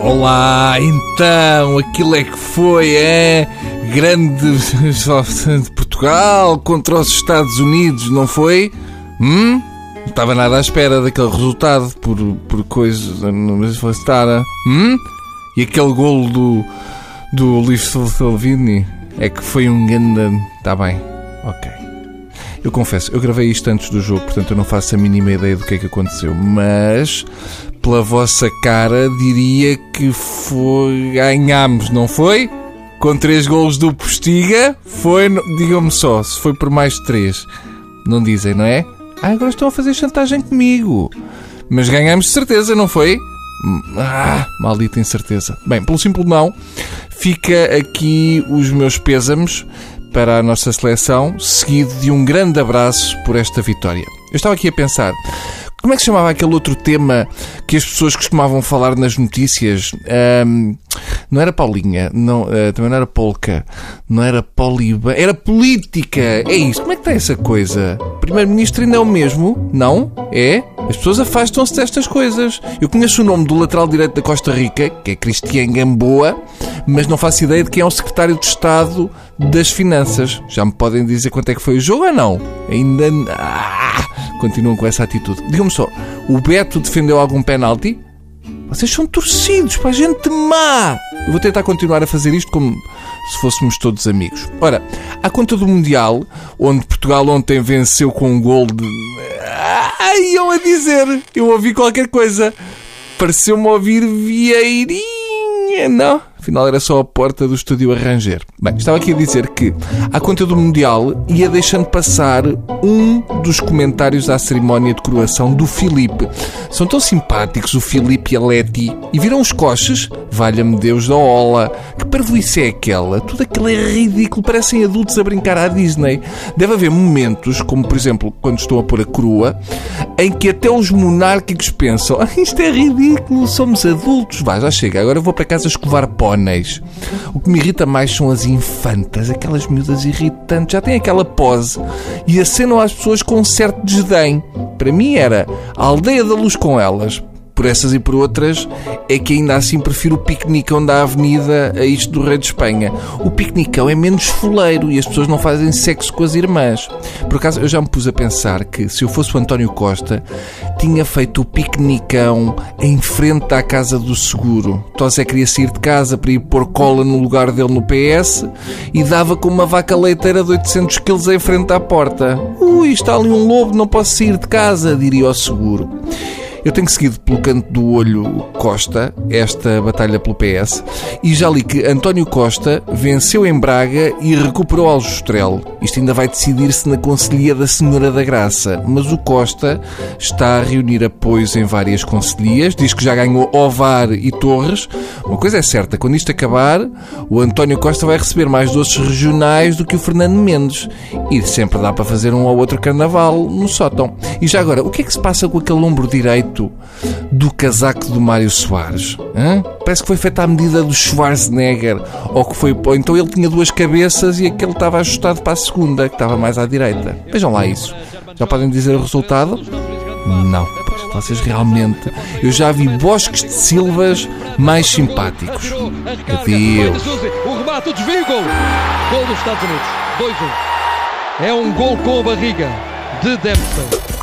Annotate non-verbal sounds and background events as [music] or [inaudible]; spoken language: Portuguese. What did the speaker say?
Olá, então, aquilo é que foi, é? Grande [laughs] de Portugal contra os Estados Unidos, não foi? Hum? Não estava nada à espera daquele resultado por, por coisas. Não estar. Hum? E aquele golo do, do Luís Salvini é que foi um grande. Está bem, ok. Eu confesso, eu gravei isto antes do jogo, portanto eu não faço a mínima ideia do que é que aconteceu, mas pela vossa cara diria que foi. ganhámos, não foi? Com três golos do Postiga, foi. digam-me só, se foi por mais de três. Não dizem, não é? Ah, agora estão a fazer chantagem comigo. Mas ganhámos de certeza, não foi? Ah, maldita incerteza. Bem, pelo simples não, fica aqui os meus pêsames para a nossa seleção, seguido de um grande abraço por esta vitória. Eu estava aqui a pensar, como é que se chamava aquele outro tema que as pessoas costumavam falar nas notícias? Um, não era Paulinha, não, uh, também não era Polka, não era Poliba, era política. É isso. Como é que está essa coisa? Primeiro-Ministro ainda é o mesmo? Não? É? As pessoas afastam-se destas coisas. Eu conheço o nome do lateral direito da Costa Rica, que é Cristian Gamboa, mas não faço ideia de quem é o secretário de Estado das Finanças. Já me podem dizer quanto é que foi o jogo ou não? Ainda. Ah, continuam com essa atitude. Digam-me só, o Beto defendeu algum penalti? Vocês são torcidos para a gente má! Eu vou tentar continuar a fazer isto como se fôssemos todos amigos. Ora, à conta do Mundial, onde Portugal ontem venceu com um gol de. Ai, eu a dizer! Eu ouvi qualquer coisa. Pareceu-me ouvir Vieirinha, não? Afinal, era só a porta do estúdio a ranger. Bem, estava aqui a dizer que, à conta do Mundial, ia deixando passar um dos comentários à cerimónia de coroação do Filipe. São tão simpáticos o Filipe e a Leti. E viram os coches? Valha-me Deus da Ola. Que parvoíce é aquela? Tudo aquilo é ridículo. Parecem adultos a brincar à Disney. Deve haver momentos, como por exemplo, quando estão a pôr a coroa, em que até os monárquicos pensam ah, isto é ridículo, somos adultos. Vai, já chega. Agora vou para casa escovar pó o que me irrita mais são as infantas, aquelas miúdas irritantes, já têm aquela pose e acenam às pessoas com um certo desdém. Para mim era a aldeia da luz com elas por essas e por outras, é que ainda assim prefiro o piquenicão da avenida a isto do Rei de Espanha. O piquenicão é menos foleiro e as pessoas não fazem sexo com as irmãs. Por acaso, eu já me pus a pensar que se eu fosse o António Costa, tinha feito o piquenicão em frente à casa do seguro. Tosé queria sair de casa para ir pôr cola no lugar dele no PS e dava com uma vaca leiteira de 800 quilos em frente à porta. Ui, está ali um lobo, não posso sair de casa, diria o seguro. Eu tenho seguido pelo canto do olho Costa esta batalha pelo PS e já li que António Costa venceu em Braga e recuperou Aljustrel. Isto ainda vai decidir-se na Conselhia da Senhora da Graça, mas o Costa está a reunir apoios em várias conselhias, diz que já ganhou Ovar e Torres. Uma coisa é certa, quando isto acabar, o António Costa vai receber mais doces regionais do que o Fernando Mendes. E sempre dá para fazer um ou outro carnaval no sótão. E já agora, o que é que se passa com aquele ombro direito do casaco do Mário Soares. Hã? Parece que foi feito à medida do Schwarzenegger. Ou que foi. Ou então ele tinha duas cabeças e aquele estava ajustado para a segunda, que estava mais à direita. Vejam lá isso. Já podem dizer o resultado? Não. Pois, vocês realmente. Eu já vi bosques de silvas mais simpáticos. Adeus. O remate, desvio, gol. Gol dos Estados Unidos. 2-1. É um gol com a barriga de Dempsey.